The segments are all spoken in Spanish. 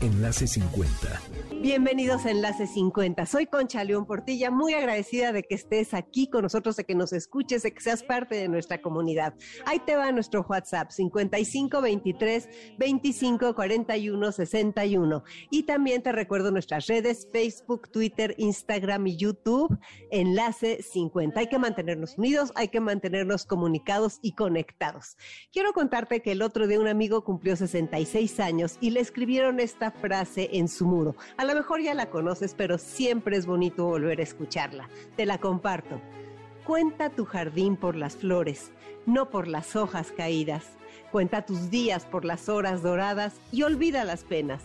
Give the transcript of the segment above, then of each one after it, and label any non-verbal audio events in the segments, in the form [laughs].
Enlace 50 Bienvenidos a Enlace 50. Soy Concha León Portilla, muy agradecida de que estés aquí con nosotros, de que nos escuches, de que seas parte de nuestra comunidad. Ahí te va nuestro WhatsApp 5523 25 41 61. Y también te recuerdo nuestras redes Facebook, Twitter, Instagram y YouTube, Enlace 50. Hay que mantenernos unidos, hay que mantenernos comunicados y conectados. Quiero contarte que el otro día un amigo cumplió 66 años y le escribieron esta frase en su muro lo mejor ya la conoces, pero siempre es bonito volver a escucharla. Te la comparto. Cuenta tu jardín por las flores, no por las hojas caídas. Cuenta tus días por las horas doradas y olvida las penas.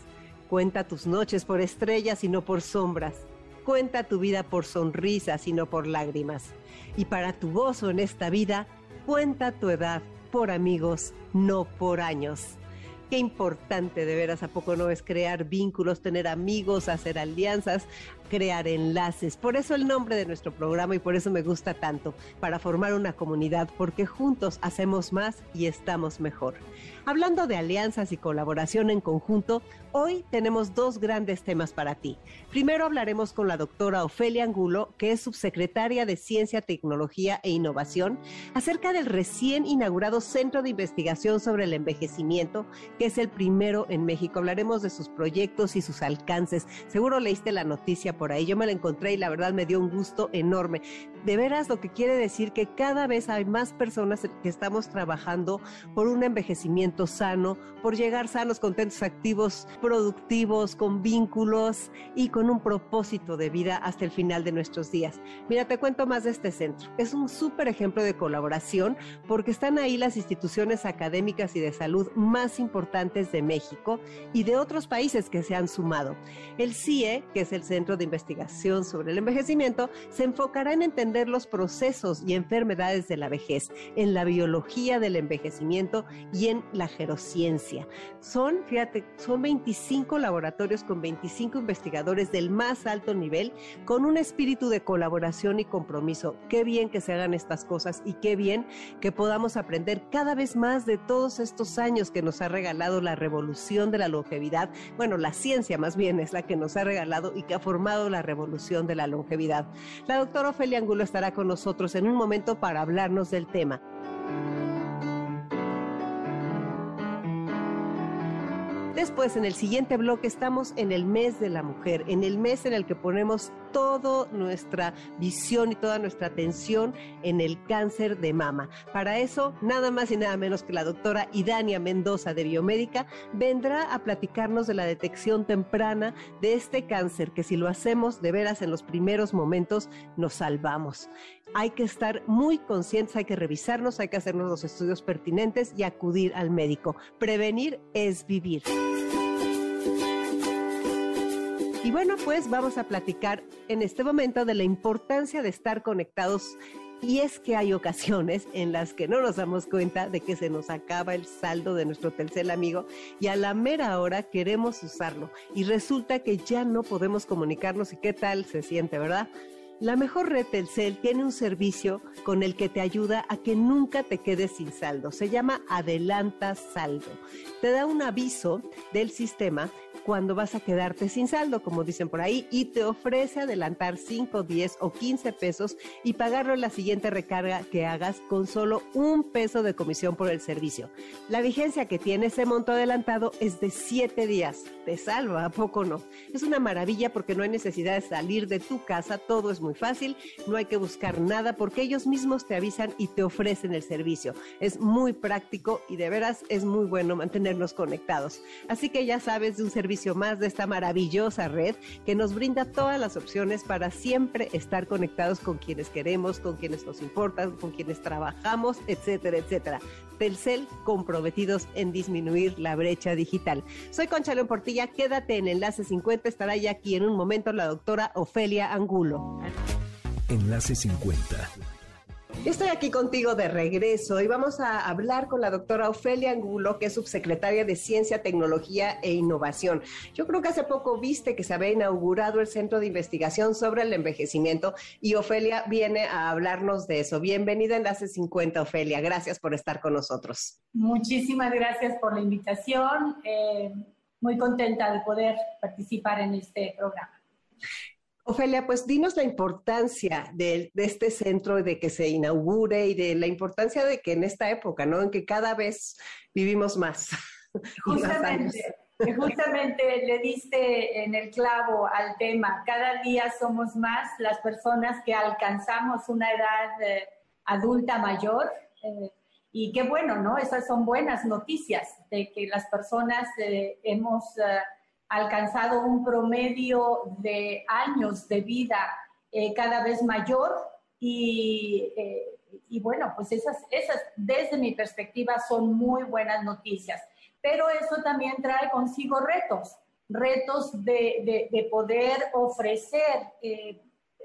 Cuenta tus noches por estrellas y no por sombras. Cuenta tu vida por sonrisas y no por lágrimas. Y para tu gozo en esta vida, cuenta tu edad por amigos, no por años. Qué importante de veras, ¿a poco no es crear vínculos, tener amigos, hacer alianzas, crear enlaces? Por eso el nombre de nuestro programa y por eso me gusta tanto, para formar una comunidad, porque juntos hacemos más y estamos mejor. Hablando de alianzas y colaboración en conjunto, hoy tenemos dos grandes temas para ti. Primero hablaremos con la doctora Ofelia Angulo, que es subsecretaria de Ciencia, Tecnología e Innovación, acerca del recién inaugurado Centro de Investigación sobre el Envejecimiento, que es el primero en México. Hablaremos de sus proyectos y sus alcances. Seguro leíste la noticia por ahí. Yo me la encontré y la verdad me dio un gusto enorme. De veras lo que quiere decir que cada vez hay más personas que estamos trabajando por un envejecimiento sano, por llegar sanos, contentos, activos, productivos, con vínculos y con un propósito de vida hasta el final de nuestros días. Mira, te cuento más de este centro. Es un súper ejemplo de colaboración porque están ahí las instituciones académicas y de salud más importantes de México y de otros países que se han sumado. El CIE, que es el Centro de Investigación sobre el Envejecimiento, se enfocará en entender los procesos y enfermedades de la vejez, en la biología del envejecimiento y en la gerociencia. Son, fíjate, son 25 laboratorios con 25 investigadores del más alto nivel, con un espíritu de colaboración y compromiso. Qué bien que se hagan estas cosas y qué bien que podamos aprender cada vez más de todos estos años que nos ha regalado la revolución de la longevidad. Bueno, la ciencia más bien es la que nos ha regalado y que ha formado la revolución de la longevidad. La doctora Ofelia Angulo estará con nosotros en un momento para hablarnos del tema. Después, en el siguiente bloque, estamos en el mes de la mujer, en el mes en el que ponemos toda nuestra visión y toda nuestra atención en el cáncer de mama. Para eso, nada más y nada menos que la doctora Idania Mendoza de Biomédica vendrá a platicarnos de la detección temprana de este cáncer, que si lo hacemos de veras en los primeros momentos, nos salvamos. Hay que estar muy conscientes, hay que revisarnos, hay que hacernos los estudios pertinentes y acudir al médico. Prevenir es vivir. Y bueno, pues vamos a platicar en este momento de la importancia de estar conectados. Y es que hay ocasiones en las que no nos damos cuenta de que se nos acaba el saldo de nuestro Telcel amigo y a la mera hora queremos usarlo y resulta que ya no podemos comunicarnos y qué tal se siente, ¿verdad? La mejor red Telcel tiene un servicio con el que te ayuda a que nunca te quedes sin saldo. Se llama Adelanta Saldo. Te da un aviso del sistema cuando vas a quedarte sin saldo, como dicen por ahí, y te ofrece adelantar 5, 10 o 15 pesos y pagarlo en la siguiente recarga que hagas con solo un peso de comisión por el servicio. La vigencia que tiene ese monto adelantado es de 7 días. Te salva, ¿a poco no? Es una maravilla porque no hay necesidad de salir de tu casa, todo es muy fácil, no hay que buscar nada porque ellos mismos te avisan y te ofrecen el servicio. Es muy práctico y de veras es muy bueno mantenernos conectados. Así que ya sabes de un servicio más de esta maravillosa red que nos brinda todas las opciones para siempre estar conectados con quienes queremos, con quienes nos importan, con quienes trabajamos, etcétera, etcétera. Telcel comprometidos en disminuir la brecha digital. Soy Concha León Portilla, quédate en Enlace 50, estará ya aquí en un momento la doctora Ofelia Angulo. Enlace 50 Estoy aquí contigo de regreso y vamos a hablar con la doctora Ofelia Angulo, que es subsecretaria de Ciencia, Tecnología e Innovación. Yo creo que hace poco viste que se había inaugurado el Centro de Investigación sobre el Envejecimiento y Ofelia viene a hablarnos de eso. Bienvenida en Enlace 50, Ofelia. Gracias por estar con nosotros. Muchísimas gracias por la invitación. Eh, muy contenta de poder participar en este programa. Ofelia, pues dinos la importancia de, este centro, de que se inaugure y de la importancia de que en esta época, ¿no? En que cada vez vivimos más. [laughs] Justamente, justamente le diste en el clavo al tema. Cada día somos más las personas que alcanzamos una edad eh, adulta mayor. Eh, y qué bueno, ¿no? Esas son buenas noticias de que las personas eh, hemos alcanzado un promedio de años de vida eh, cada vez mayor. Eh, y, bueno, pues esas, esas desde mi perspectiva son muy buenas noticias, pero eso también trae consigo retos, retos de, poder ofrecer eh,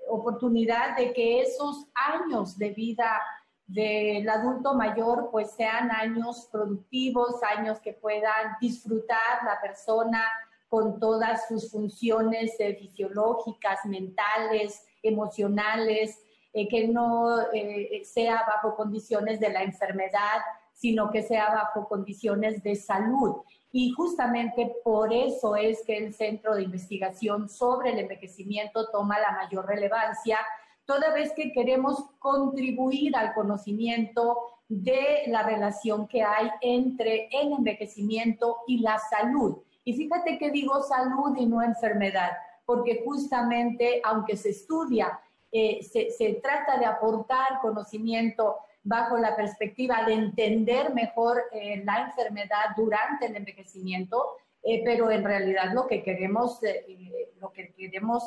oportunidad de que esos años de vida del adulto mayor pues sean años productivos, años que puedan disfrutar la persona con todas sus funciones eh, fisiológicas, mentales, emocionales, eh, que no eh, sea bajo condiciones de la enfermedad, sino que sea bajo condiciones de salud. Y justamente por eso es que el Centro de Investigación sobre el Envejecimiento toma la mayor relevancia, toda vez que queremos contribuir al conocimiento de la relación que hay entre el envejecimiento y la salud. Y fíjate que digo salud y no enfermedad, porque justamente, aunque se estudia, eh, se, trata de aportar conocimiento bajo la perspectiva de entender mejor eh, la enfermedad durante el envejecimiento, eh, pero en realidad lo que queremos, lo que queremos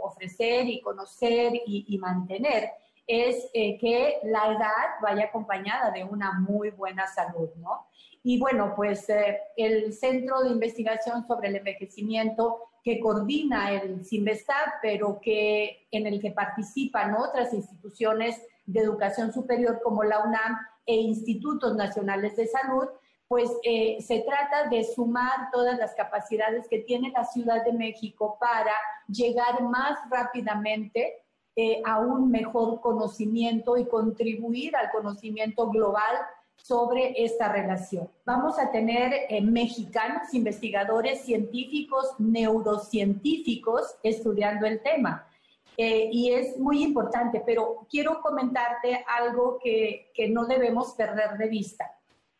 ofrecer y conocer y, y mantener es que la edad vaya acompañada de una muy buena salud, ¿no? Y bueno, pues eh, el Centro de Investigación sobre el Envejecimiento que coordina el CIMBESTAB, pero que, en el que participan otras instituciones de educación superior como la UNAM e institutos nacionales de salud, pues eh, se trata de sumar todas las capacidades que tiene la Ciudad de México para llegar más rápidamente eh, a un mejor conocimiento y contribuir al conocimiento global sobre esta relación. Vamos a tener eh, mexicanos, investigadores científicos, neurocientíficos estudiando el tema. Eh, y es muy importante, pero quiero comentarte algo que, que no debemos perder de vista.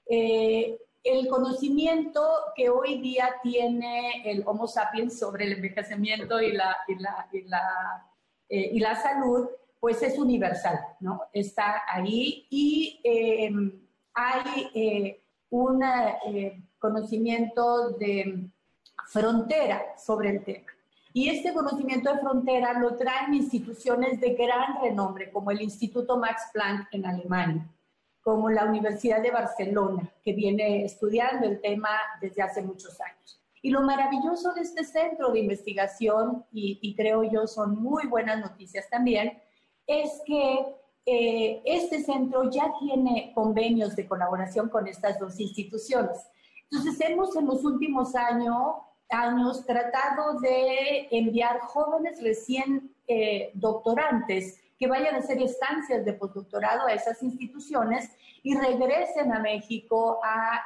Eh, el conocimiento que hoy día tiene el Homo sapiens sobre el envejecimiento y la, y la, y la, y la salud, pues es universal, ¿no? Está ahí y hay eh, un eh, conocimiento de frontera sobre el tema. Y este conocimiento de frontera lo traen instituciones de gran renombre, como el Instituto Max Planck en Alemania, como la Universidad de Barcelona, que viene estudiando el tema desde hace muchos años. Y lo maravilloso de este centro de investigación, y, y creo yo son muy buenas noticias también, es que eh, este centro ya tiene convenios de colaboración con estas dos instituciones. Entonces, hemos en los últimos años, años tratado de enviar jóvenes recién eh, doctorantes que vayan a hacer estancias de postdoctorado a esas instituciones y regresen a México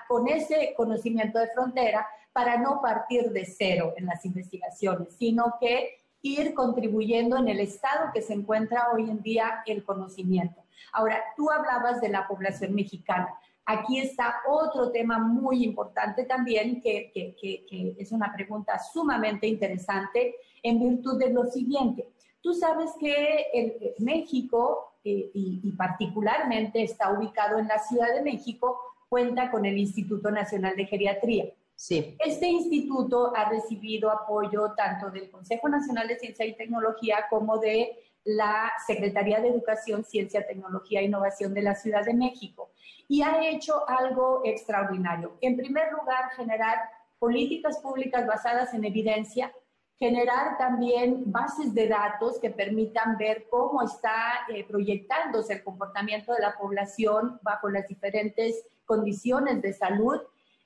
con ese conocimiento de frontera para no partir de cero en las investigaciones, sino que ir contribuyendo en el estado que se encuentra hoy en día el conocimiento. Ahora, tú hablabas de la población mexicana. Aquí está otro tema muy importante también, que, es una pregunta sumamente interesante en virtud de lo siguiente. Tú sabes que el, México, eh, y particularmente está ubicado en la Ciudad de México, cuenta con el Instituto Nacional de Geriatría. Este instituto ha recibido apoyo tanto del Consejo Nacional de Ciencia y Tecnología como de la Secretaría de Educación, Ciencia, Tecnología e Innovación de la Ciudad de México y ha hecho algo extraordinario. En primer lugar, generar políticas públicas basadas en evidencia, generar también bases de datos que permitan ver cómo está eh, proyectándose el comportamiento de la población bajo las diferentes condiciones de salud,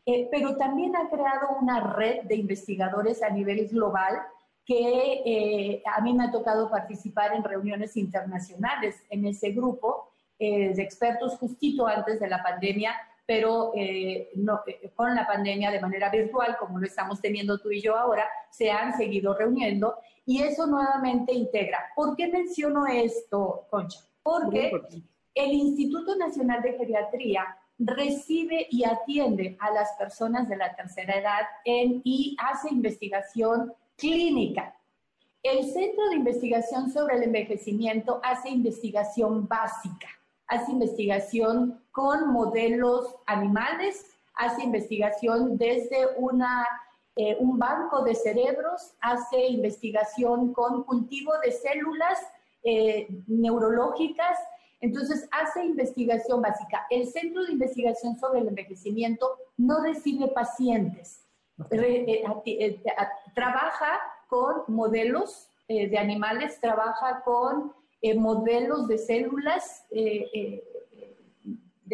eh, pero también ha creado una red de investigadores a nivel global que eh, a mí me ha tocado participar en reuniones internacionales en ese grupo eh, de expertos justito antes de la pandemia, pero eh, no, con la pandemia de manera virtual, como lo estamos teniendo tú y yo ahora, se han seguido reuniendo y eso nuevamente integra. ¿Por qué menciono esto, Concha? Porque el Instituto Nacional de Geriatría recibe y atiende a las personas de la tercera edad en, y hace investigación clínica. El Centro de Investigación sobre el Envejecimiento hace investigación básica, hace investigación con modelos animales, hace investigación desde una, eh, un banco de cerebros, hace investigación con cultivo de células eh, neurológicas, entonces hace investigación básica. El Centro de Investigación sobre el Envejecimiento no recibe pacientes, eh, eh, trabaja con modelos eh, de animales, trabaja con modelos de células, de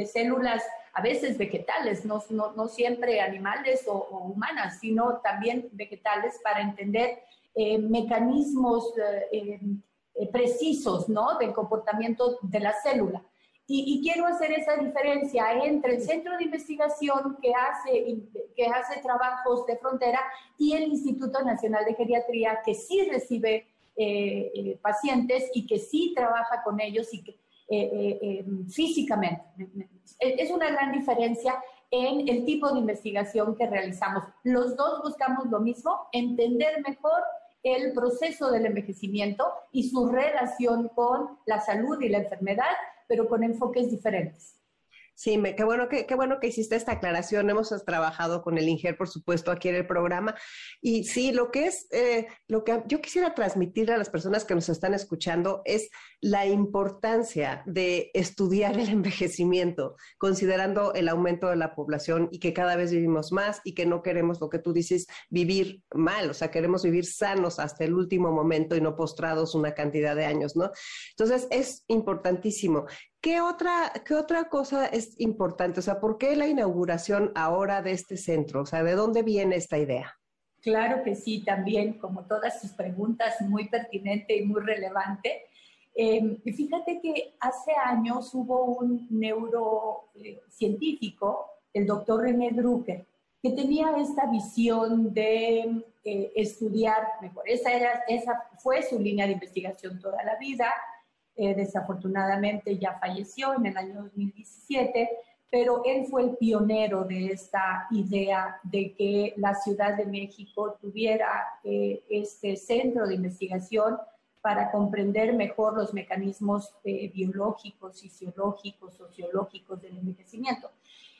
células a veces vegetales, no, no, siempre animales o, humanas, sino también vegetales para entender mecanismos precisos ¿no? del comportamiento de la célula. Y, quiero hacer esa diferencia entre el centro de investigación que hace, que hace trabajos de frontera y el Instituto Nacional de Geriatría, que sí recibe eh, eh, pacientes y que sí trabaja con ellos y que, eh, físicamente. Es una gran diferencia en el tipo de investigación que realizamos. Los dos buscamos lo mismo, entender mejor el proceso del envejecimiento y su relación con la salud y la enfermedad pero con enfoques diferentes. Sí, qué, bueno que, qué bueno que hiciste esta aclaración. Hemos trabajado con el INGER, por supuesto, aquí en el programa. Y sí, lo que es, eh, lo que yo quisiera transmitir a las personas que nos están escuchando es la importancia de estudiar el [laughs] envejecimiento, considerando el aumento de la población y que cada vez vivimos más y que no queremos lo que tú dices, vivir mal, o sea, queremos vivir sanos hasta el último momento y no postrados una cantidad de años, ¿no? Entonces, es importantísimo. ¿Qué otra, ¿Qué otra cosa es importante? O sea, ¿por qué la inauguración ahora de este centro? O sea, ¿de dónde viene esta idea? Claro que sí, también, como todas sus preguntas, muy pertinente y muy relevante. Eh, fíjate que hace años hubo un neurocientífico, el doctor René Drucker, que tenía esta visión de eh, estudiar mejor. Esa, era, esa fue su línea de investigación toda la vida eh, desafortunadamente ya falleció en el año 2017, pero él fue el pionero de esta idea de que la Ciudad de México tuviera eh, este centro de investigación para comprender mejor los mecanismos eh, biológicos, fisiológicos, sociológicos del envejecimiento.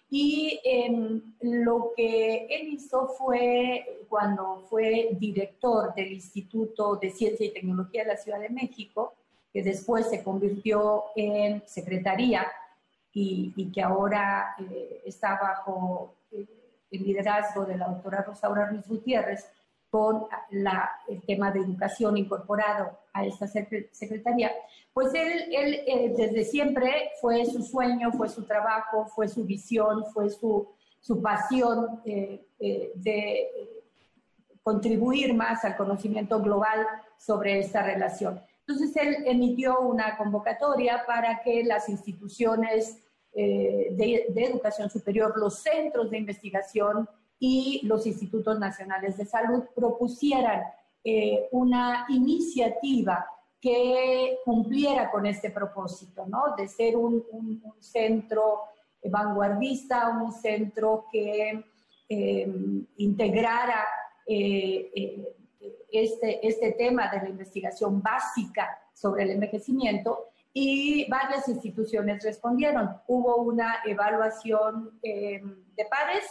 Y em, lo que él hizo fue, cuando fue director del Instituto de Ciencia y Tecnología de la Ciudad de México, que después se convirtió en secretaría y, que ahora eh, está bajo eh, el liderazgo de la doctora Rosaura Ruiz Gutiérrez, con el tema de educación incorporado a esta secretaría, pues él, él eh, desde siempre fue su sueño, fue su trabajo, fue su visión, fue su, su pasión de contribuir más al conocimiento global sobre esta relación. Entonces él emitió una convocatoria para que las instituciones eh, de, educación superior, los centros de investigación y los institutos nacionales de salud propusieran eh, una iniciativa que cumpliera con este propósito, ¿no? De ser un, centro vanguardista, un centro que eh, integrara este, este tema de la investigación básica sobre el envejecimiento y varias instituciones respondieron. Hubo una evaluación em, de pares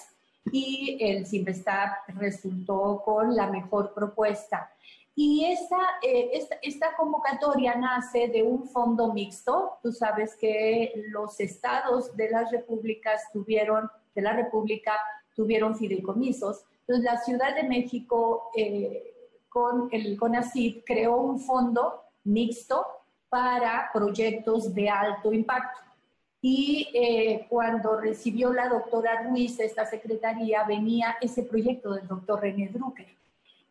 y el Simvestab resultó con la mejor propuesta. Y esta, eh, esta, esta, convocatoria nace de un fondo mixto. Tú sabes que los estados de las repúblicas tuvieron, de la república tuvieron fideicomisos. Entonces la Ciudad de México eh, con el CONACYT creó un fondo mixto para proyectos de alto impacto. Y eh, cuando recibió la doctora Ruiz esta secretaría, venía ese proyecto del doctor René Drucker.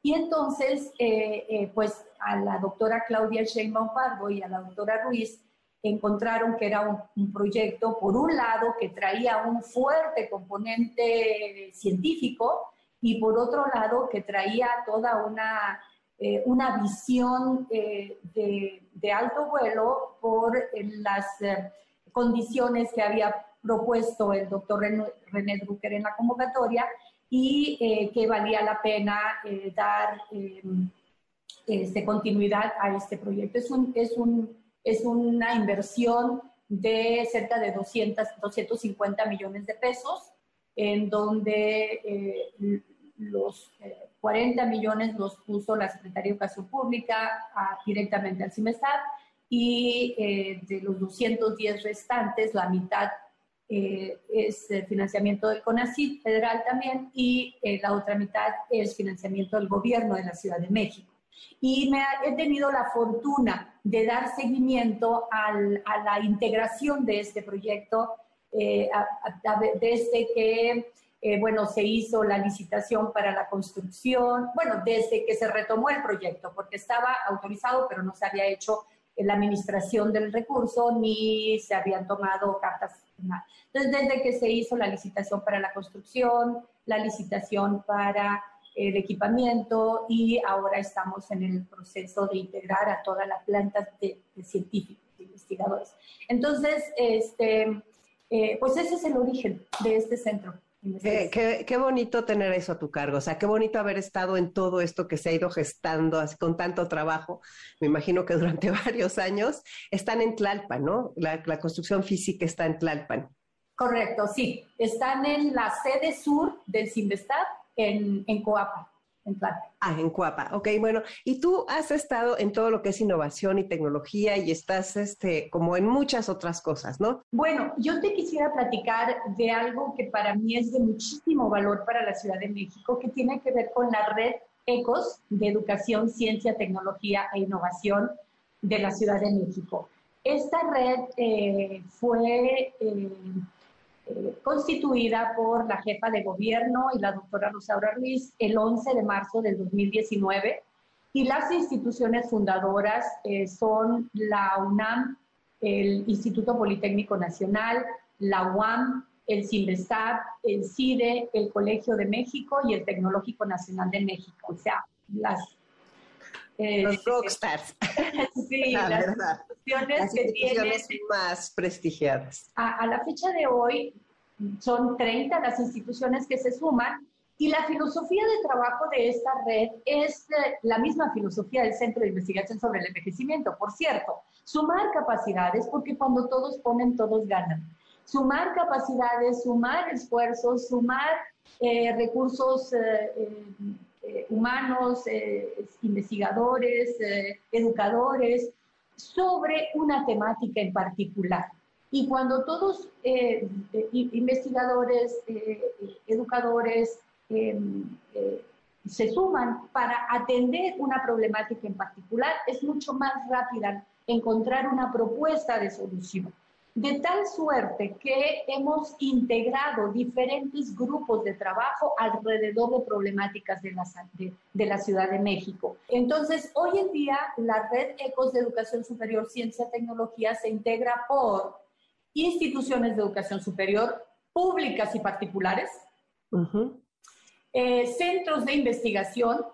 Y entonces, eh, eh, pues a la doctora Claudia Sheinbaum Pardo y a la doctora Ruiz encontraron que era un, proyecto, por un lado, que traía un fuerte componente científico y por otro lado, que traía toda una eh, una visión eh, de, alto vuelo por eh, las condiciones que había propuesto el doctor René Drucker en la convocatoria y que valía la pena dar este, continuidad a este proyecto. Es, un, es, un, es una inversión de cerca de 200, 250 millones de pesos, en donde los 40 millones los puso la Secretaría de Educación Pública directamente al CIMESTAD y eh, de los 210 restantes, la mitad eh, es financiamiento del CONACYT federal también y eh, la otra mitad es financiamiento del gobierno de la Ciudad de México. Y me he tenido la fortuna de dar seguimiento al, a la integración de este proyecto desde que eh, bueno, se hizo la licitación para la construcción, bueno, desde que se retomó el proyecto, porque estaba autorizado, pero no se había hecho la administración del recurso ni se habían tomado cartas. Entonces, desde que se hizo la licitación para la construcción, la licitación para el equipamiento y ahora estamos en el proceso de integrar a todas las plantas de, científicos, de investigadores. Entonces, este, eh, pues ese es el origen de este centro. Qué, bonito tener eso a tu cargo, o sea, qué bonito haber estado en todo esto que se ha ido gestando así, con tanto trabajo. Me imagino que durante [laughs] varios años están en Tlalpan, ¿no? La, construcción física está en Tlalpan. Correcto, sí. Están en la sede sur del Simvestab, en, en Coapa en Ah, en Cuapa. Ok, bueno. Y tú has estado en todo lo que es innovación y tecnología y estás este, como en muchas otras cosas, ¿no? Bueno, yo te quisiera platicar de algo que para mí es de muchísimo valor para la Ciudad de México, que tiene que ver con la red ECOS de Educación, Ciencia, Tecnología e Innovación de la Ciudad de México. Esta red eh, fue... Eh, eh, constituida por la jefa de gobierno y la doctora Rosaura Ruiz el 11 de marzo del 2019. Y las instituciones fundadoras eh, son la UNAM, el Instituto Politécnico Nacional, la UAM, el CIMBESTAB, el CIDE, el Colegio de México y el Tecnológico Nacional de México. O sea, las... Eh, Los [laughs] rockstars. [laughs] sí, las instituciones, que tienen, más prestigiadas. A, a la fecha de hoy son 30 las instituciones que se suman y la filosofía de trabajo de esta red es eh, la misma filosofía del Centro de Investigación sobre el Envejecimiento. Por cierto, sumar capacidades, porque cuando todos ponen, todos ganan. Sumar capacidades, sumar esfuerzos, sumar eh, recursos eh, humanos, investigadores, educadores, sobre una temática en particular. Y cuando todos, eh, eh, investigadores, eh, educadores, se suman para atender una problemática en particular, es mucho más rápida encontrar una propuesta de solución. De tal suerte que hemos integrado diferentes grupos de trabajo alrededor de problemáticas de la, de, de la Ciudad de México. Entonces, hoy en día, la red ECOS de Educación Superior, Ciencia y Tecnología se integra por instituciones de educación superior públicas y particulares, eh, centros de investigación,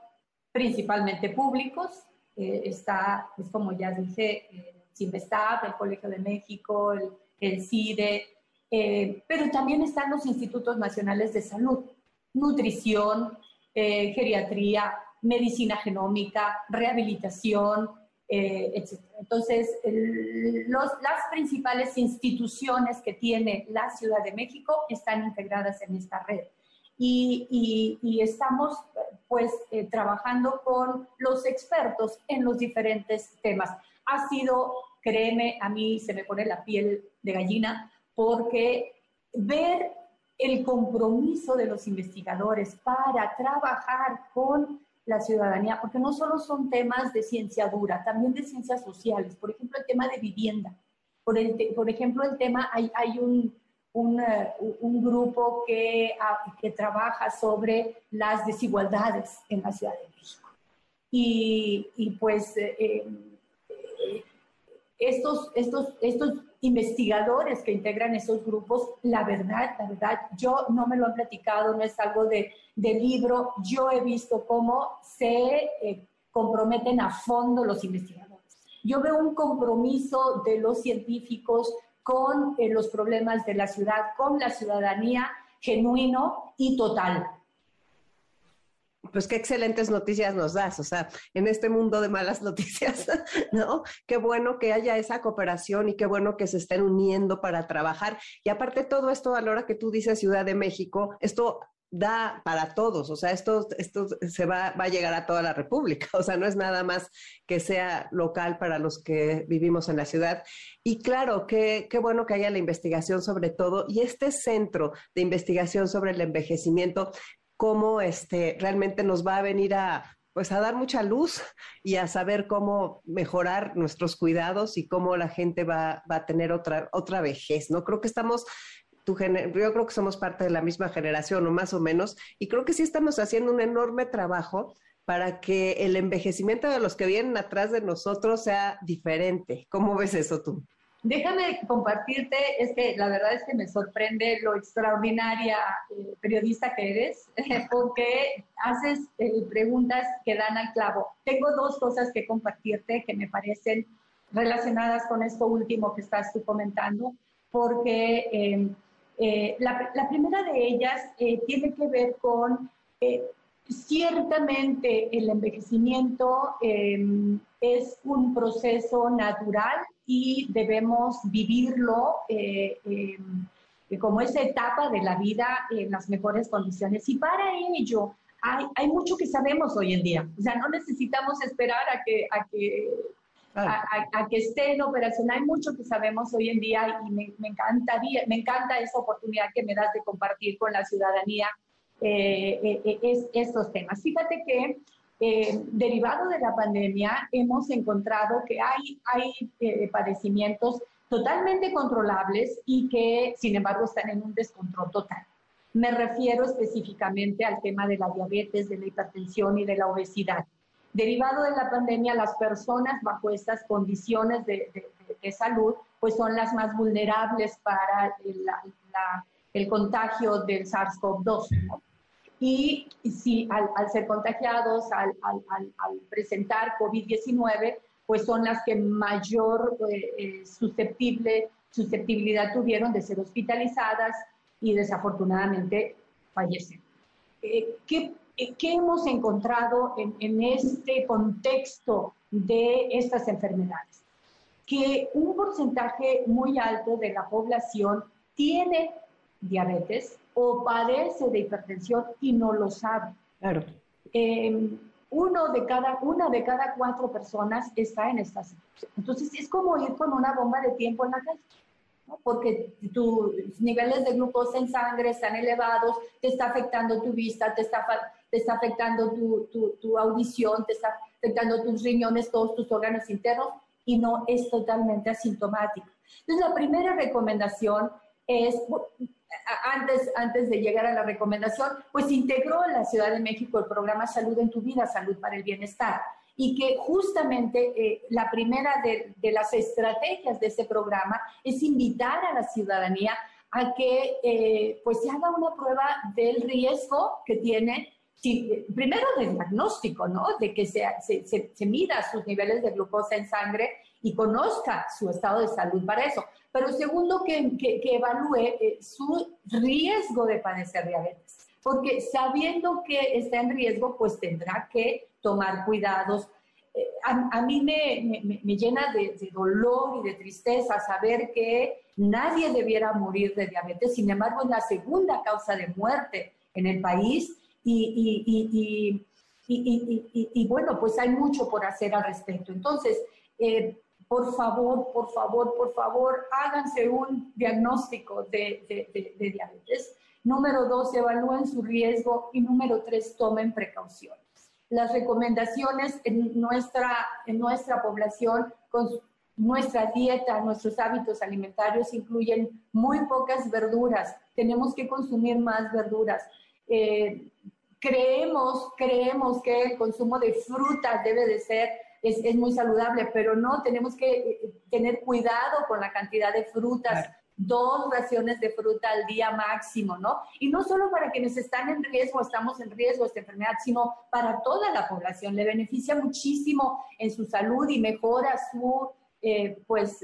principalmente públicos, eh, está, pues como ya dije, eh, el Colegio de México, el, CIDE, eh, pero también están los institutos nacionales de salud, nutrición, geriatría, medicina genómica, rehabilitación, etc. Entonces, las principales instituciones que tiene la Ciudad de México están integradas en esta red. y, y, estamos pues eh, trabajando con los expertos en los diferentes temas. Ha sido, créeme, a mí se me pone la piel de gallina porque ver el compromiso de los investigadores para trabajar con la ciudadanía, porque no solo son temas de ciencia dura, también de ciencias sociales, por ejemplo, el tema de vivienda, por, el, por ejemplo, el tema, hay, hay un, un, eh, un, grupo que, ah, que trabaja sobre las desigualdades en la Ciudad de México. Y, y pues eh, eh, estos, estos, estos investigadores que integran esos grupos, la verdad, la verdad, yo no me lo han platicado, no es algo de, de libro, yo he visto cómo se eh, comprometen a fondo los investigadores. Yo veo un compromiso de los científicos con eh, los problemas de la ciudad, con la ciudadanía genuino y total pues qué excelentes noticias nos das, o sea, en este mundo de malas [laughs] noticias, ¿no? Qué bueno que haya esa cooperación y qué bueno que se estén uniendo para trabajar. Y aparte todo esto, a la hora que tú dices Ciudad de México, esto da para todos, o sea, esto, esto se va, va a llegar a toda la República, [laughs] o sea, no es nada más que sea local para los que vivimos en la ciudad. Y claro, qué, qué bueno que haya la investigación sobre todo y este centro de investigación sobre el envejecimiento cómo este, realmente nos va a venir a, pues a dar mucha luz y a saber cómo mejorar nuestros cuidados y cómo la gente va, va a tener otra, otra vejez, ¿no? Creo que estamos, tu yo creo que somos parte de la misma generación o más o menos, y creo que sí estamos haciendo un enorme trabajo para que el envejecimiento de los que vienen atrás de nosotros sea diferente. ¿Cómo ves eso tú? Déjame compartirte, es que la verdad es que me sorprende lo extraordinaria eh, periodista que eres, [laughs] porque haces eh, preguntas que dan al clavo. Tengo dos cosas que compartirte que me parecen relacionadas con esto último que estás tú comentando, porque em, eh, la, la, primera de ellas tiene que ver con ciertamente el envejecimiento em, es un proceso natural y debemos vivirlo eh, eh, como esa etapa de la vida en las mejores condiciones. Y para ello hay, hay, mucho que sabemos hoy en día. O sea, no necesitamos esperar a que, a que, a, que esté en operación. Hay mucho que sabemos hoy en día y me, me, encantaría, me encanta esa oportunidad que me das de compartir con la ciudadanía eh, es, estos temas. Fíjate que eh, derivado de la pandemia, hemos encontrado que hay, hay eh, padecimientos totalmente controlables y que, sin embargo, están en un descontrol total. Me refiero específicamente al tema de la diabetes, de la hipertensión y de la obesidad. Derivado de la pandemia, las personas bajo estas condiciones de, de, salud, pues son las más vulnerables para el, el contagio del SARS-CoV-2. ¿no? Y si al, ser contagiados, al, presentar COVID-19, pues son las que mayor eh, eh, susceptible, susceptibilidad tuvieron de ser hospitalizadas y desafortunadamente fallecen. Eh, ¿qué, hemos encontrado en, en este contexto de estas enfermedades? Que un porcentaje muy alto de la población tiene diabetes, o padece de hipertensión y no lo sabe. Claro. Em, uno de cada, una de cada cuatro personas está en esta situación. Entonces es como ir con una bomba de tiempo en la calle, ¿no? porque tus niveles de glucosa en sangre están elevados, te está afectando tu vista, te está, te está afectando tu, tu, tu audición, te está afectando tus riñones, todos tus órganos internos, y no es totalmente asintomático. Entonces la primera recomendación es antes, antes de llegar a la recomendación, pues integró en la Ciudad de México el programa Salud en tu vida, Salud para el Bienestar, y que justamente eh, la primera de, las estrategias de este programa es invitar a la ciudadanía a que eh, pues se haga una prueba del riesgo que tiene primero de diagnóstico, ¿no? De que se, se, se, mida sus niveles de glucosa en sangre y conozca su estado de salud para eso. Pero segundo, que, que, evalúe eh, su riesgo de padecer diabetes. Porque sabiendo que está en riesgo, pues tendrá que tomar cuidados. Eh, a, mí me, me, me llena de, de, dolor y de tristeza saber que nadie debiera morir de diabetes. Sin embargo, es la segunda causa de muerte en el país y, y, bueno, pues hay mucho por hacer al respecto. Entonces, eh, por favor, por favor, por favor, háganse un diagnóstico de, de, diabetes. Número dos, evalúen su riesgo y número tres, tomen precauciones. Las recomendaciones en nuestra, en nuestra población con nuestra dieta, nuestros hábitos alimentarios incluyen muy pocas verduras. Tenemos que consumir más verduras. Eh, creemos, creemos que el consumo de fruta debe de ser, es, es, muy saludable, pero no, tenemos que eh, tener cuidado con la cantidad de frutas. Dos raciones de fruta al día máximo, ¿no? Y no solo para quienes están en riesgo, estamos en riesgo de esta enfermedad, sino para toda la población. Le beneficia muchísimo en su salud y mejora su, eh, pues,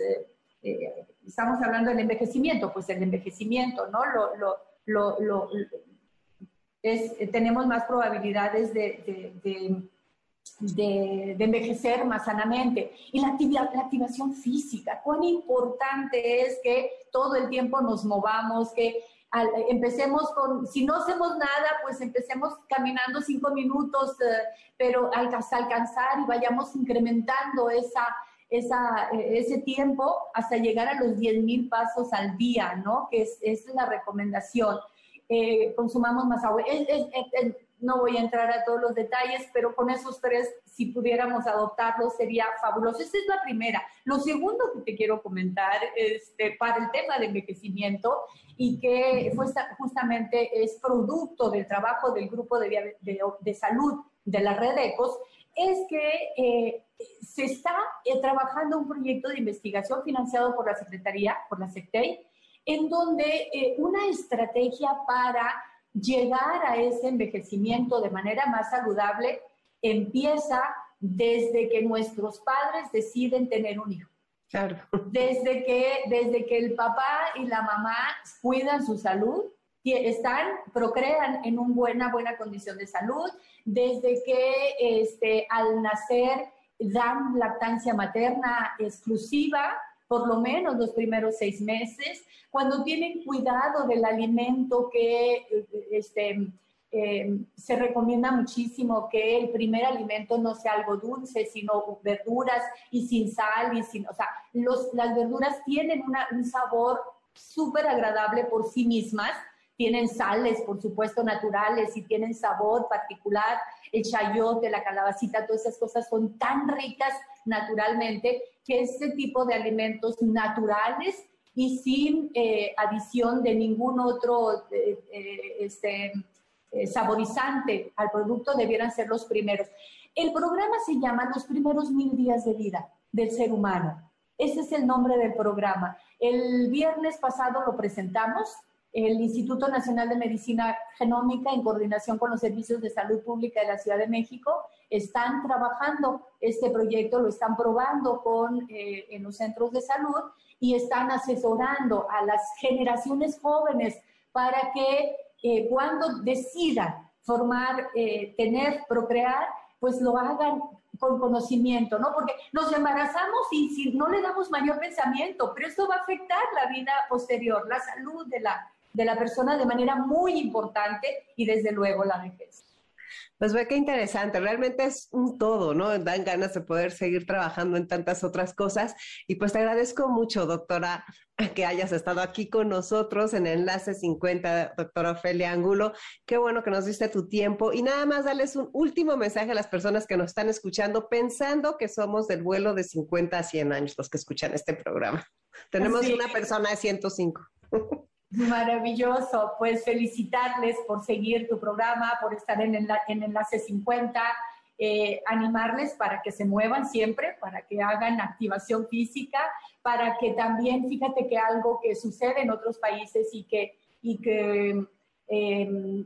eh, estamos hablando del envejecimiento, pues el envejecimiento, ¿no? Lo, lo, lo, lo es, tenemos más probabilidades de, de, de, de, envejecer más sanamente. Y la, actividad, la activación física, cuán importante es que todo el tiempo nos movamos, que empecemos con, si no hacemos nada, pues empecemos caminando cinco minutos, eh, pero hasta alcanzar y vayamos incrementando esa, esa, ese tiempo hasta llegar a los 10.000 pasos al día, ¿no? Que es, es la recomendación. Eh, consumamos más agua. No voy a entrar a todos los detalles, pero con esos tres, si pudiéramos adoptarlos, sería fabuloso. Esa es la primera. Lo segundo que te quiero comentar este, para el tema de envejecimiento y que justamente es producto del trabajo del grupo de, salud de la red ECOS, es que eh, se está eh, trabajando un proyecto de investigación financiado por la Secretaría, por la SECTEI, en donde eh, una estrategia para llegar a ese envejecimiento de manera más saludable empieza desde que nuestros padres deciden tener un hijo. Claro. Desde que, desde que el papá y la mamá cuidan su salud, están, procrean en una buena, buena condición de salud, desde que este, al nacer dan lactancia materna exclusiva, por lo menos los primeros seis meses, cuando tienen cuidado del alimento que este, eh, se recomienda muchísimo que el primer alimento no sea algo dulce, sino verduras y sin sal, y sin, o sea, los, las verduras tienen un sabor súper agradable por sí mismas, tienen sales, por supuesto, naturales y tienen sabor particular. El chayote, la calabacita, todas esas cosas son tan ricas naturalmente que este tipo de alimentos naturales y sin eh, adición de ningún otro eh, eh, este, saborizante al producto debieran ser los primeros. El programa se llama Los primeros mil días de vida del ser humano. Ese es el nombre del programa. El viernes pasado lo presentamos. El Instituto Nacional de Medicina Genómica, en coordinación con los servicios de salud pública de la Ciudad de México, están trabajando este proyecto, lo están probando con, en los centros de salud y están asesorando a las generaciones jóvenes para que eh, cuando decidan formar, eh, tener, procrear, pues lo hagan con conocimiento, ¿no? Porque nos embarazamos y si no le damos mayor pensamiento, pero esto va a afectar la vida posterior, la salud de la, de la persona de manera muy importante y desde luego la vejez. Pues ve qué interesante, realmente es un todo, ¿no? Dan ganas de poder seguir trabajando en tantas otras cosas. Y pues te agradezco mucho, doctora, que hayas estado aquí con nosotros en Enlace 50, doctora Ofelia Angulo. Qué bueno que nos diste tu tiempo. Y nada más darles un último mensaje a las personas que nos están escuchando, pensando que somos del vuelo de 50 a 100 años los que escuchan este programa. Tenemos una persona de 105. [laughs] Maravilloso, pues felicitarles por seguir tu programa, por estar en, en Enlace 50, eh, animarles para que se muevan siempre, para que hagan activación física, para que también, fíjate que algo que sucede en otros países y que, y que eh,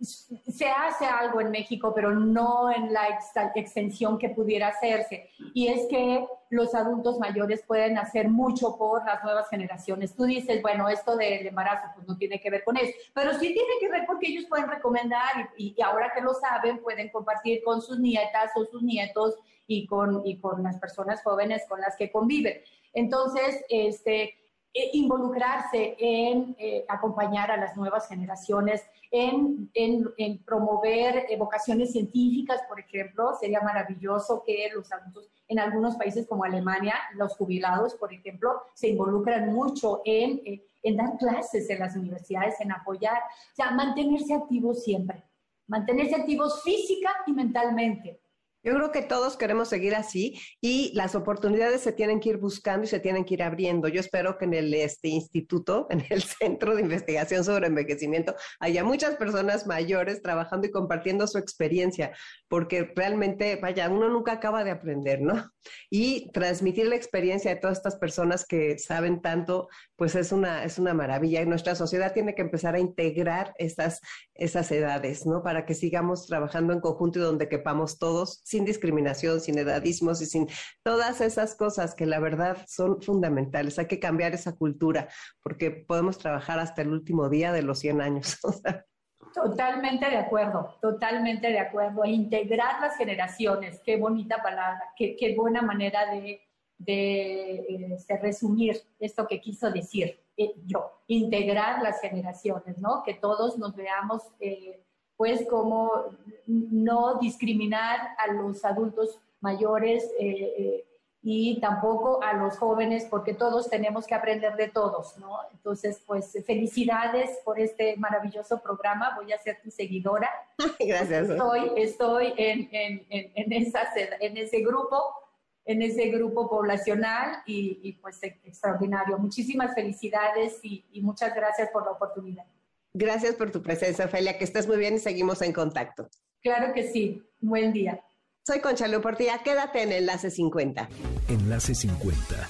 se hace algo en México, pero no en la extensión que pudiera hacerse. Y es que los adultos mayores pueden hacer mucho por las nuevas generaciones. Tú dices, bueno, esto del embarazo pues no tiene que ver con eso, pero sí tiene que ver porque ellos pueden recomendar y, ahora que lo saben pueden compartir con sus nietas o sus nietos y con, y con las personas jóvenes con las que conviven. Entonces, este, eh, involucrarse en eh, acompañar a las nuevas generaciones, en, promover vocaciones científicas, por ejemplo. Sería maravilloso que los adultos en algunos países como Alemania, los jubilados, por ejemplo, se involucran mucho en, en dar clases en las universidades, en apoyar, o sea, mantenerse activos siempre, mantenerse activos física y mentalmente yo creo que todos queremos seguir así y las oportunidades se tienen que ir buscando y se tienen que ir abriendo. Yo espero que en el este instituto, [laughs] en el Centro de Investigación sobre Envejecimiento, haya muchas personas mayores trabajando y compartiendo su experiencia, porque realmente, vaya, uno nunca acaba de aprender, ¿no? Y transmitir la experiencia de todas estas personas que saben tanto, pues es una, es una maravilla. Y nuestra sociedad tiene que empezar a integrar esas, esas edades, ¿no? Para que sigamos trabajando en conjunto y donde quepamos todos sin discriminación, sin edadismos y sin todas esas cosas que la verdad son fundamentales. Hay que cambiar esa cultura porque podemos trabajar hasta el último día de los 100 años. [laughs] Totalmente de acuerdo, totalmente de acuerdo. E integrar las generaciones, qué bonita palabra, qué, qué buena manera de, de, este, resumir esto que quiso decir eh, yo, integrar las generaciones, ¿no? Que todos nos veamos eh, pues como no discriminar a los adultos mayores eh, eh, y tampoco a los jóvenes, porque todos tenemos que aprender de todos, ¿no? Entonces, pues felicidades por este maravilloso programa, voy a ser tu seguidora. [laughs] Gracias. Estoy, estoy en, en, en, en ese grupo, en ese grupo poblacional y, pues extraordinario. Muchísimas felicidades y muchas gracias por la oportunidad. Gracias por tu presencia, Ophelia, que estés muy bien y seguimos en contacto. Claro que sí. Buen día. Soy Concha Portilla, quédate en Enlace 50. Enlace 50.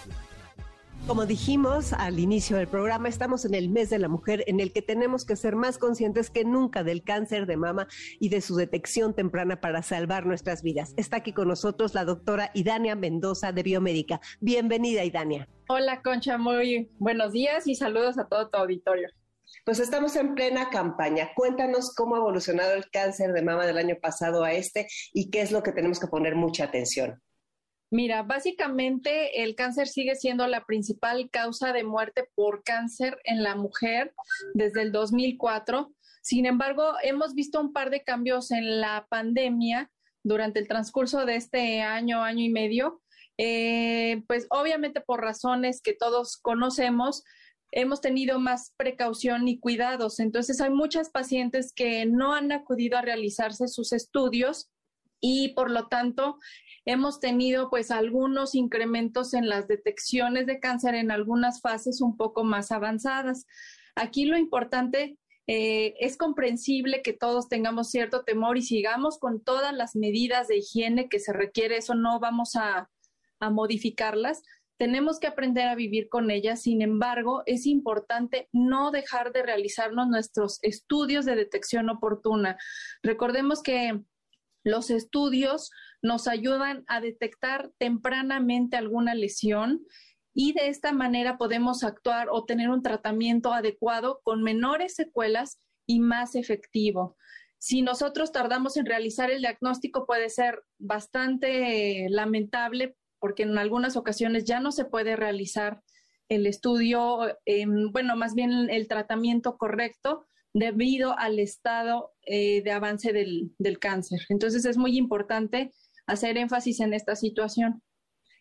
Como dijimos al inicio del programa, estamos en el mes de la mujer en el que tenemos que ser más conscientes que nunca del cáncer de mama y de su detección temprana para salvar nuestras vidas. Está aquí con nosotros la doctora Idania Mendoza de Biomédica. Bienvenida, Idania. Hola, Concha, muy buenos días y saludos a todo tu auditorio. Pues estamos en plena campaña. Cuéntanos cómo ha evolucionado el cáncer de mama del año pasado a este y qué es lo que tenemos que poner mucha atención. Mira, básicamente el cáncer sigue siendo la principal causa de muerte por cáncer en la mujer desde el 2004. Sin embargo, hemos visto un par de cambios en la pandemia durante el transcurso de este año, año y medio. Eh, pues obviamente por razones que todos conocemos, hemos tenido más precaución y cuidados. Entonces hay muchas pacientes que no han acudido a realizarse sus estudios y por lo tanto hemos tenido pues algunos incrementos en las detecciones de cáncer en algunas fases un poco más avanzadas. Aquí lo importante eh, es comprensible que todos tengamos cierto temor y sigamos con todas las medidas de higiene que se requiere, eso no vamos a, a modificarlas, tenemos que aprender a vivir con ellas. Sin embargo, es importante no dejar de realizarnos nuestros estudios de detección oportuna. Recordemos que los estudios nos ayudan a detectar tempranamente alguna lesión y de esta manera podemos actuar o tener un tratamiento adecuado con menores secuelas y más efectivo. Si nosotros tardamos en realizar el diagnóstico puede ser bastante lamentable porque en algunas ocasiones ya no se puede realizar el estudio, bueno, más bien el tratamiento correcto debido al estado eh, de avance del, del cáncer. Entonces es muy importante hacer énfasis en esta situación.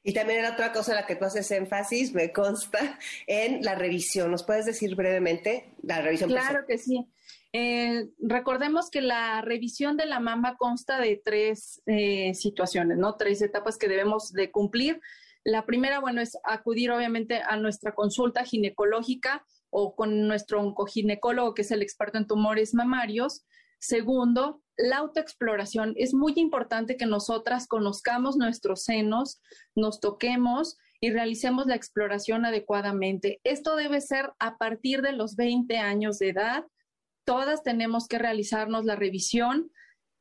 Y también era otra cosa en la que tú haces énfasis, me consta, en la revisión. ¿Nos puedes decir brevemente la revisión? Claro que sí. Eh, recordemos que la revisión de la mama consta de tres eh, situaciones, ¿no? Tres etapas que debemos de cumplir. La primera, bueno, es acudir obviamente a nuestra consulta ginecológica o con nuestro oncoginecólogo, que es el experto en tumores mamarios. Segundo, la autoexploración. Es muy importante que nosotras conozcamos nuestros senos, nos toquemos y realicemos la exploración adecuadamente. Esto debe ser a partir de los 20 años de edad todas tenemos que realizarnos la revisión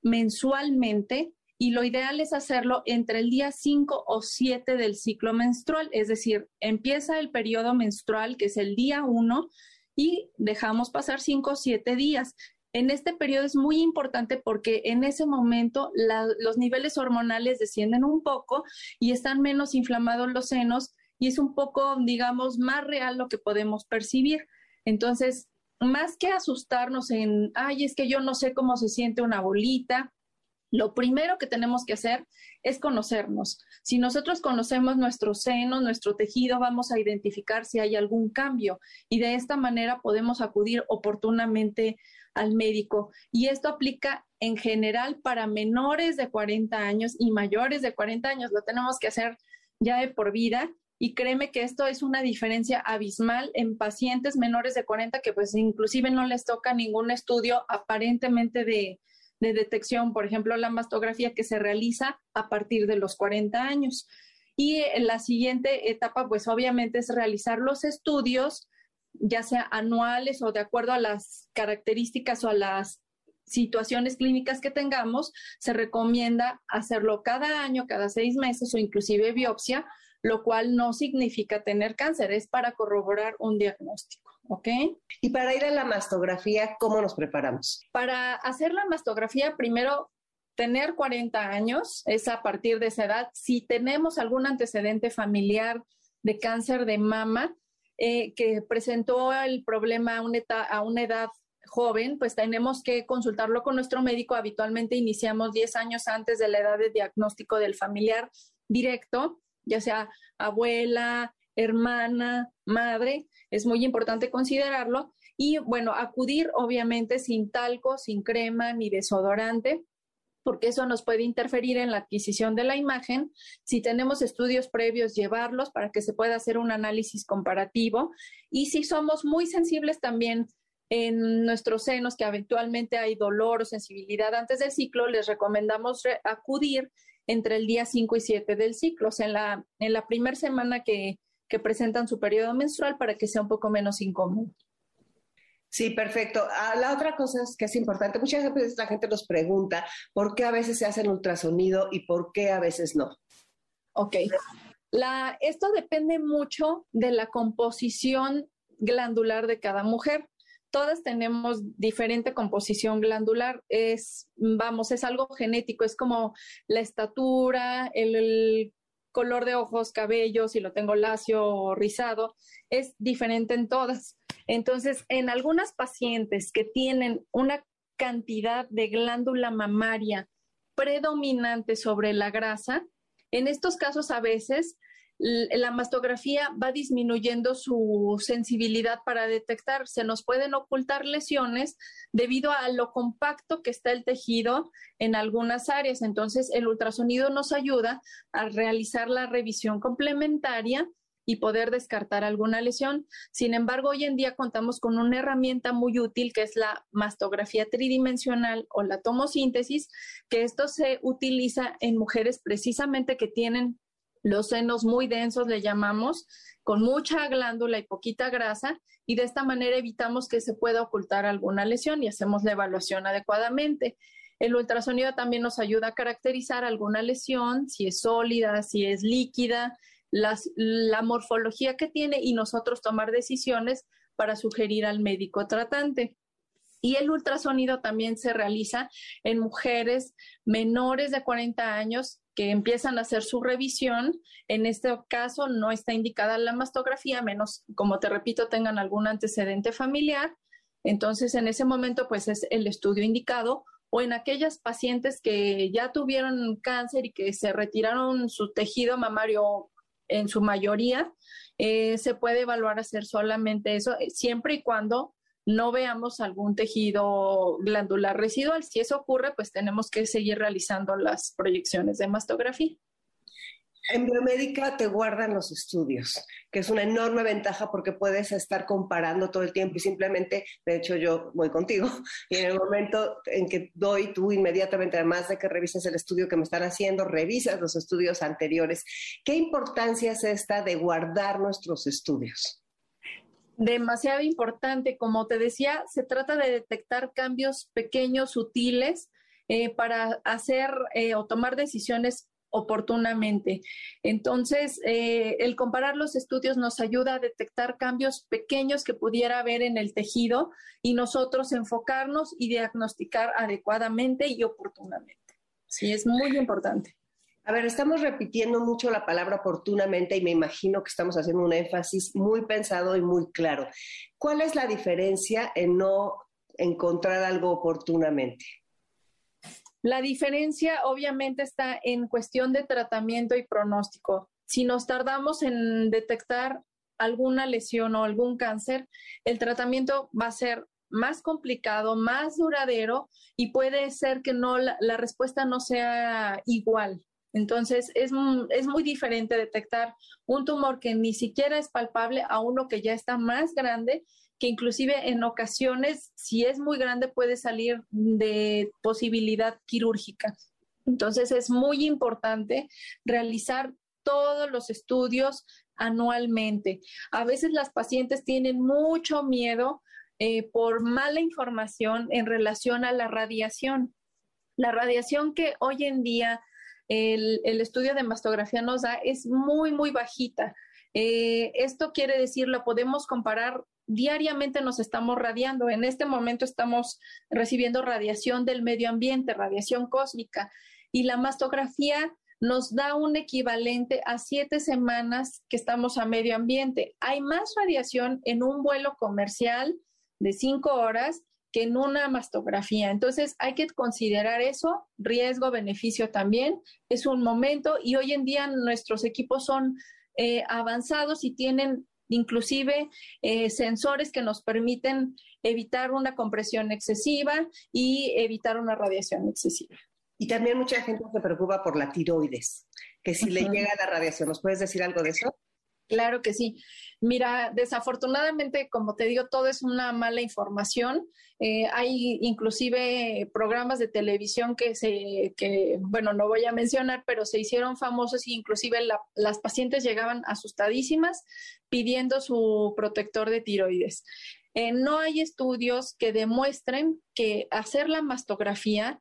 mensualmente y lo ideal es hacerlo entre el día 5 o 7 del ciclo menstrual, es decir, empieza el periodo menstrual, que es el día 1, y dejamos pasar 5 o 7 días. En este periodo es muy importante porque en ese momento los niveles hormonales descienden un poco y están menos inflamados los senos y es un poco, digamos, más real lo que podemos percibir. Entonces, más que asustarnos en, ay, es que yo no sé cómo se siente una bolita, lo primero que tenemos que hacer es conocernos. Si nosotros conocemos nuestro seno, nuestro tejido, vamos a identificar si hay algún cambio y de esta manera podemos acudir oportunamente al médico. Y esto aplica en general para menores de 40 años y mayores de 40 años. Lo tenemos que hacer ya de por vida. Y créeme que esto es una diferencia abismal en pacientes menores de 40 que pues inclusive no les toca ningún estudio aparentemente de, de detección, por ejemplo, la mastografía que se realiza a partir de los 40 años. Y la siguiente etapa, pues obviamente es realizar los estudios, ya sea anuales o de acuerdo a las características o a las situaciones clínicas que tengamos, se recomienda hacerlo cada año, cada seis meses o inclusive biopsia, lo cual no significa tener cáncer, es para corroborar un diagnóstico. ¿ok? Y para ir a la mastografía, ¿cómo nos preparamos? Para hacer la mastografía, primero tener 40 años, es a partir de esa edad. Si tenemos algún antecedente familiar de cáncer de mama eh, que presentó el problema a una, a una edad joven, pues tenemos que consultarlo con nuestro médico. Habitualmente iniciamos 10 años antes de la edad de diagnóstico del familiar directo, ya sea abuela, hermana, madre, es muy importante considerarlo. Y bueno, acudir obviamente sin talco, sin crema ni desodorante, porque eso nos puede interferir en la adquisición de la imagen. Si tenemos estudios previos, llevarlos para que se pueda hacer un análisis comparativo. Y si somos muy sensibles también en nuestros senos, que eventualmente hay dolor o sensibilidad antes del ciclo, les recomendamos acudir entre el día 5 y 7 del ciclo, o sea, en la, en la primera semana que, que presentan su periodo menstrual para que sea un poco menos incómodo. Sí, perfecto. Ah, la otra cosa es que es importante, muchas veces la gente nos pregunta por qué a veces se hace el ultrasonido y por qué a veces no. Ok. La, esto depende mucho de la composición glandular de cada mujer. Todas tenemos diferente composición glandular. Es, vamos, es algo genético, es como la estatura, el color de ojos, cabello, si lo tengo lacio o rizado, es diferente en todas. Entonces, en algunas pacientes que tienen una cantidad de glándula mamaria predominante sobre la grasa, en estos casos a veces la mastografía va disminuyendo su sensibilidad para detectar. Se nos pueden ocultar lesiones debido a lo compacto que está el tejido en algunas áreas. Entonces, el ultrasonido nos ayuda a realizar la revisión complementaria y poder descartar alguna lesión. Sin embargo, hoy en día contamos con una herramienta muy útil que es la mastografía tridimensional o la tomosíntesis, que esto se utiliza en mujeres precisamente que tienen los senos muy densos, le llamamos, con mucha glándula y poquita grasa, y de esta manera evitamos que se pueda ocultar alguna lesión y hacemos la evaluación adecuadamente. El ultrasonido también nos ayuda a caracterizar alguna lesión, si es sólida, si es líquida, la morfología que tiene y nosotros tomar decisiones para sugerir al médico tratante. Y el ultrasonido también se realiza en mujeres menores de 40 años que empiezan a hacer su revisión. En este caso no está indicada la mastografía, menos, como te repito, tengan algún antecedente familiar. Entonces, en ese momento, pues es el estudio indicado o en aquellas pacientes que ya tuvieron cáncer y que se retiraron su tejido mamario en su mayoría, eh, se puede evaluar hacer solamente eso, eh, siempre y cuando no veamos algún tejido glandular residual. Si eso ocurre, pues tenemos que seguir realizando las proyecciones de mastografía. En biomédica te guardan los estudios, que es una enorme ventaja porque puedes estar comparando todo el tiempo y simplemente, de hecho yo voy contigo, y en el momento en que doy, tú inmediatamente, además de que revises el estudio que me están haciendo, revisas los estudios anteriores. ¿Qué importancia es esta de guardar nuestros estudios? Demasiado importante. Como te decía, se trata de detectar cambios pequeños, sutiles, eh, para hacer eh, o tomar decisiones oportunamente. Entonces, eh, el comparar los estudios nos ayuda a detectar cambios pequeños que pudiera haber en el tejido y nosotros enfocarnos y diagnosticar adecuadamente y oportunamente. Sí, es muy importante. A ver, estamos repitiendo mucho la palabra oportunamente y me imagino que estamos haciendo un énfasis muy pensado y muy claro. ¿Cuál es la diferencia en no encontrar algo oportunamente? La diferencia obviamente está en cuestión de tratamiento y pronóstico. Si nos tardamos en detectar alguna lesión o algún cáncer, el tratamiento va a ser más complicado, más duradero y puede ser que no la, la respuesta no sea igual. Entonces, es, es, muy diferente detectar un tumor que ni siquiera es palpable a uno que ya está más grande, que inclusive en ocasiones, si es muy grande, puede salir de posibilidad quirúrgica. Entonces, es muy importante realizar todos los estudios anualmente. A veces las pacientes tienen mucho miedo eh, por mala información en relación a la radiación. La radiación que hoy en día el, estudio de mastografía nos da es muy, muy bajita. Eh, esto quiere decir, lo podemos comparar diariamente nos estamos radiando. En este momento estamos recibiendo radiación del medio ambiente, radiación cósmica, y la mastografía nos da un equivalente a siete semanas que estamos a medio ambiente. Hay más radiación en un vuelo comercial de cinco horas que en una mastografía. Entonces hay que considerar eso, riesgo, beneficio también. Es un momento y hoy en día nuestros equipos son eh, avanzados y tienen inclusive eh, sensores que nos permiten evitar una compresión excesiva y evitar una radiación excesiva. Y también mucha gente se preocupa por la tiroides, que si le llega la radiación, ¿nos puedes decir algo de eso? Claro que sí. Mira, desafortunadamente, como te digo, todo es una mala información. Eh, hay inclusive programas de televisión que se, que, bueno, no voy a mencionar, pero se hicieron famosos y inclusive las pacientes llegaban asustadísimas pidiendo su protector de tiroides. Eh, no hay estudios que demuestren que hacer la mastografía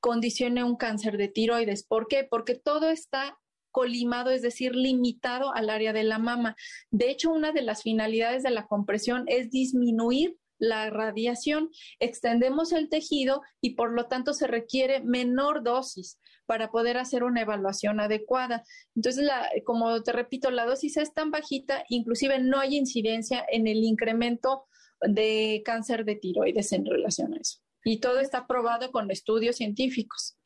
condicione un cáncer de tiroides. ¿Por qué? Porque todo está colimado, es decir, limitado al área de la mama. De hecho, una de las finalidades de la compresión es disminuir la radiación, extendemos el tejido y por lo tanto se requiere menor dosis para poder hacer una evaluación adecuada. Entonces, como te repito, la dosis es tan bajita, inclusive no hay incidencia en el incremento de cáncer de tiroides en relación a eso. Y todo está probado con estudios científicos.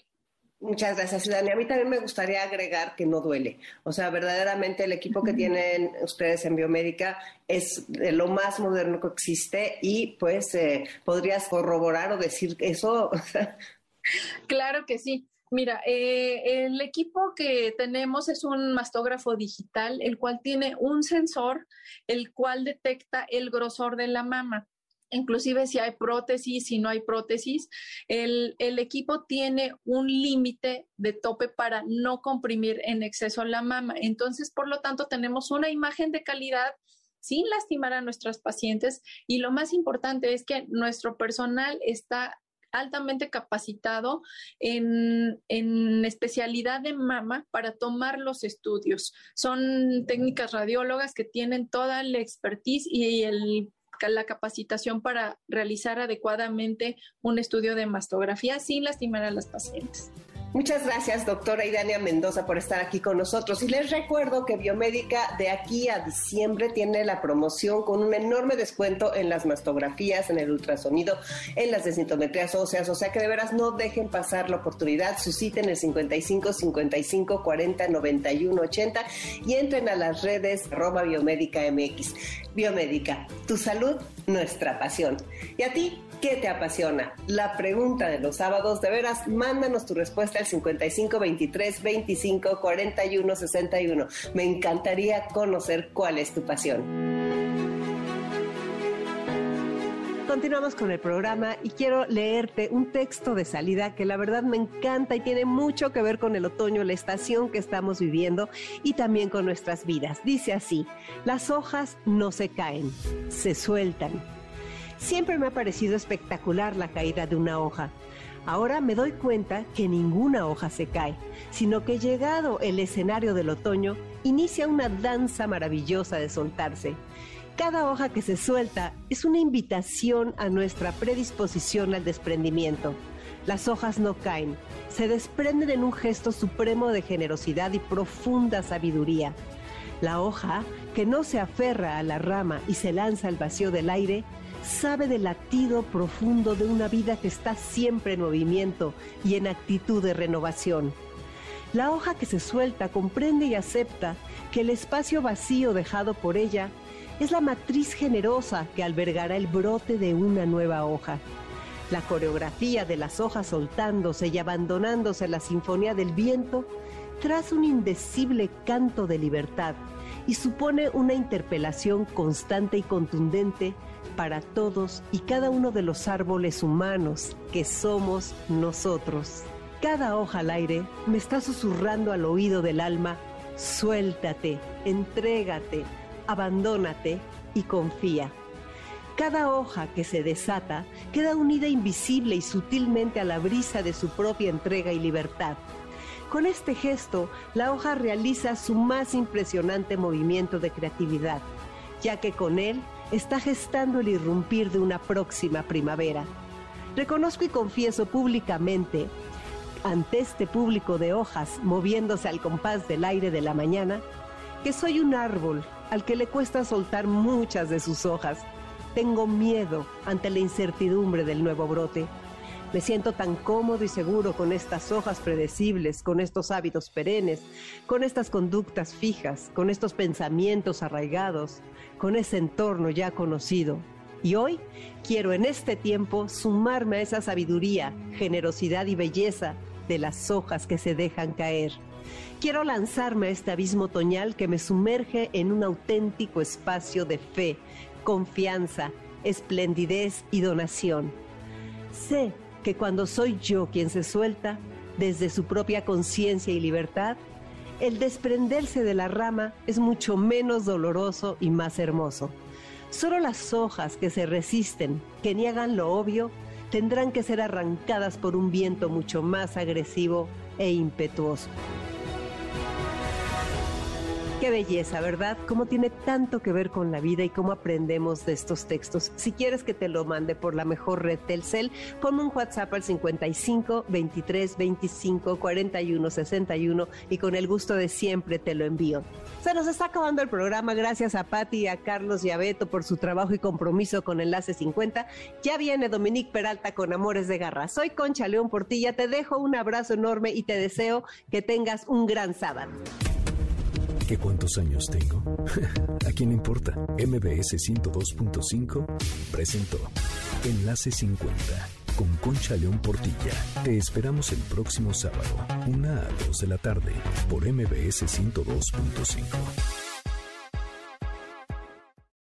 Muchas gracias, Dani. A mí también me gustaría agregar que no duele. O sea, verdaderamente el equipo que tienen ustedes en Biomédica es de lo más moderno que existe y pues eh, podrías corroborar o decir eso. [laughs] claro que sí. Mira, eh, el equipo que tenemos es un mastógrafo digital, el cual tiene un sensor, el cual detecta el grosor de la mama inclusive si hay prótesis, si no hay prótesis, el, equipo tiene un límite de tope para no comprimir en exceso la mama. Entonces, por lo tanto, tenemos una imagen de calidad sin lastimar a nuestras pacientes y lo más importante es que nuestro personal está altamente capacitado en, en, especialidad de mama para tomar los estudios. Son técnicas radiólogas que tienen toda la expertise y el la capacitación para realizar adecuadamente un estudio de mastografía sin lastimar a las pacientes. Muchas gracias, doctora Idania Mendoza, por estar aquí con nosotros. Y les recuerdo que Biomédica de aquí a diciembre tiene la promoción con un enorme descuento en las mastografías, en el ultrasonido, en las desintometrías óseas. O sea que de veras no dejen pasar la oportunidad. Susciten el 55 55 40 91 80 y entren a las redes arroba biomédica MX. Biomédica, tu salud, nuestra pasión. Y a ti, ¿Qué te apasiona? La pregunta de los sábados, de veras, mándanos tu respuesta al 55 23 25 41 61. Me encantaría conocer cuál es tu pasión. Continuamos con el programa y quiero leerte un texto de salida que la verdad me encanta y tiene mucho que ver con el otoño, la estación que estamos viviendo y también con nuestras vidas. Dice así, las hojas no se caen, se sueltan Siempre me ha parecido espectacular la caída de una hoja. Ahora me doy cuenta que ninguna hoja se cae, sino que llegado el escenario del otoño, inicia una danza maravillosa de soltarse. Cada hoja que se suelta es una invitación a nuestra predisposición al desprendimiento. Las hojas no caen, se desprenden en un gesto supremo de generosidad y profunda sabiduría. La hoja, que no se aferra a la rama y se lanza al vacío del aire, sabe del latido profundo de una vida que está siempre en movimiento y en actitud de renovación. La hoja que se suelta comprende y acepta que el espacio vacío dejado por ella es la matriz generosa que albergará el brote de una nueva hoja. La coreografía de las hojas soltándose y abandonándose la sinfonía del viento traza un indecible canto de libertad y supone una interpelación constante y contundente para todos y cada uno de los árboles humanos que somos nosotros. Cada hoja al aire me está susurrando al oído del alma, suéltate, entrégate, abandónate y confía. Cada hoja que se desata queda unida invisible y sutilmente a la brisa de su propia entrega y libertad. Con este gesto, la hoja realiza su más impresionante movimiento de creatividad, ya que con él está gestando el irrumpir de una próxima primavera. Reconozco y confieso públicamente ante este público de hojas moviéndose al compás del aire de la mañana, que soy un árbol al que le cuesta soltar muchas de sus hojas. Tengo miedo ante la incertidumbre del nuevo brote. Me siento tan cómodo y seguro con estas hojas predecibles, con estos hábitos perennes, con estas conductas fijas, con estos pensamientos arraigados, con ese entorno ya conocido. Y hoy quiero en este tiempo sumarme a esa sabiduría, generosidad y belleza de las hojas que se dejan caer. Quiero lanzarme a este abismo otoñal que me sumerge en un auténtico espacio de fe, confianza, esplendidez y donación. Sé que cuando soy yo quien se suelta, desde su propia conciencia y libertad, el desprenderse de la rama es mucho menos doloroso y más hermoso. Solo las hojas que se resisten, que niegan lo obvio, tendrán que ser arrancadas por un viento mucho más agresivo e impetuoso. Qué belleza, ¿verdad? Cómo tiene tanto que ver con la vida y cómo aprendemos de estos textos. Si quieres que te lo mande por la mejor red Telcel, ponme un WhatsApp al 55 23 25 41 61 y con el gusto de siempre te lo envío. Se nos está acabando el programa. Gracias a Patti a Carlos y a Beto por su trabajo y compromiso con Enlace 50. Ya viene Dominique Peralta con Amores de Garra. Soy Concha León Portilla. Te dejo un abrazo enorme y te deseo que tengas un gran sábado. ¿Qué cuántos años tengo? [laughs] ¿A quién le importa? MBS 102.5 presentó Enlace 50 con Concha León Portilla. Te esperamos el próximo sábado, una a 2 de la tarde, por MBS 102.5.